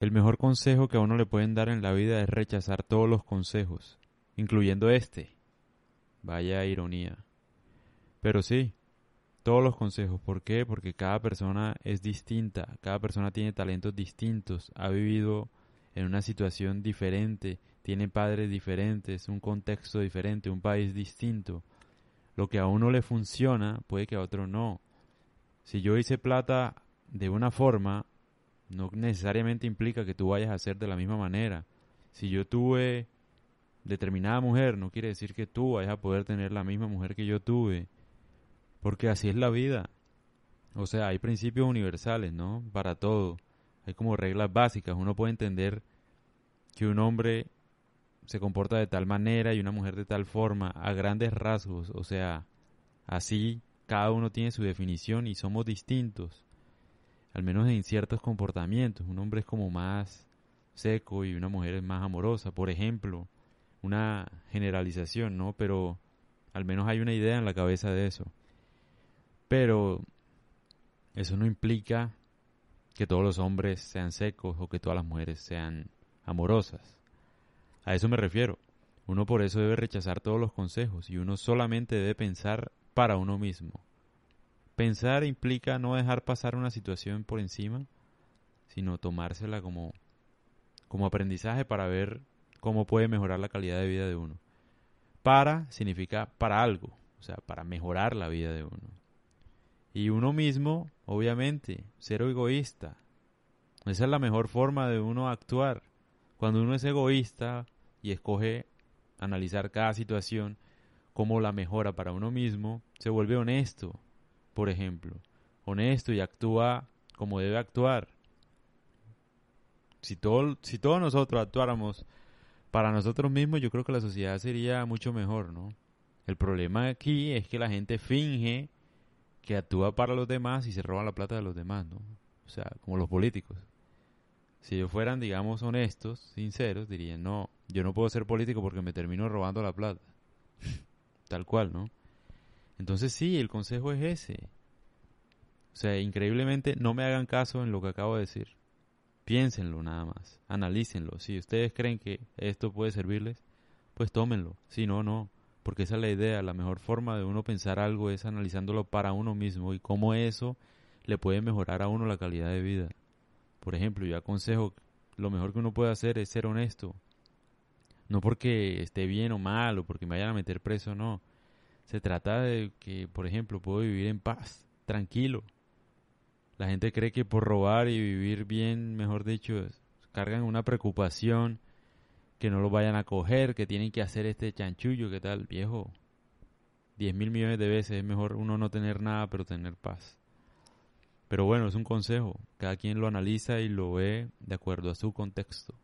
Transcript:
El mejor consejo que a uno le pueden dar en la vida es rechazar todos los consejos, incluyendo este. Vaya ironía. Pero sí, todos los consejos. ¿Por qué? Porque cada persona es distinta, cada persona tiene talentos distintos, ha vivido en una situación diferente, tiene padres diferentes, un contexto diferente, un país distinto. Lo que a uno le funciona puede que a otro no. Si yo hice plata de una forma, no necesariamente implica que tú vayas a hacer de la misma manera. Si yo tuve determinada mujer, no quiere decir que tú vayas a poder tener la misma mujer que yo tuve. Porque así es la vida. O sea, hay principios universales, ¿no? Para todo. Hay como reglas básicas. Uno puede entender que un hombre se comporta de tal manera y una mujer de tal forma, a grandes rasgos. O sea, así cada uno tiene su definición y somos distintos. Al menos en ciertos comportamientos. Un hombre es como más seco y una mujer es más amorosa. Por ejemplo, una generalización, ¿no? Pero al menos hay una idea en la cabeza de eso. Pero eso no implica que todos los hombres sean secos o que todas las mujeres sean amorosas. A eso me refiero. Uno por eso debe rechazar todos los consejos y uno solamente debe pensar para uno mismo. Pensar implica no dejar pasar una situación por encima, sino tomársela como, como aprendizaje para ver cómo puede mejorar la calidad de vida de uno. Para significa para algo, o sea, para mejorar la vida de uno. Y uno mismo, obviamente, ser egoísta. Esa es la mejor forma de uno actuar. Cuando uno es egoísta y escoge analizar cada situación como la mejora para uno mismo, se vuelve honesto, por ejemplo. Honesto y actúa como debe actuar. Si, todo, si todos nosotros actuáramos para nosotros mismos, yo creo que la sociedad sería mucho mejor, ¿no? El problema aquí es que la gente finge que actúa para los demás y se roba la plata de los demás, ¿no? O sea, como los políticos. Si ellos fueran, digamos, honestos, sinceros, dirían, no, yo no puedo ser político porque me termino robando la plata. Tal cual, ¿no? Entonces sí, el consejo es ese. O sea, increíblemente no me hagan caso en lo que acabo de decir. Piénsenlo nada más, analícenlo. Si ustedes creen que esto puede servirles, pues tómenlo. Si no, no. Porque esa es la idea. La mejor forma de uno pensar algo es analizándolo para uno mismo y cómo eso le puede mejorar a uno la calidad de vida. Por ejemplo, yo aconsejo, lo mejor que uno puede hacer es ser honesto. No porque esté bien o mal o porque me vayan a meter preso, no. Se trata de que, por ejemplo, puedo vivir en paz, tranquilo. La gente cree que por robar y vivir bien, mejor dicho, cargan una preocupación que no lo vayan a coger, que tienen que hacer este chanchullo, ¿qué tal, viejo? Diez mil millones de veces es mejor uno no tener nada, pero tener paz. Pero bueno, es un consejo. Cada quien lo analiza y lo ve de acuerdo a su contexto.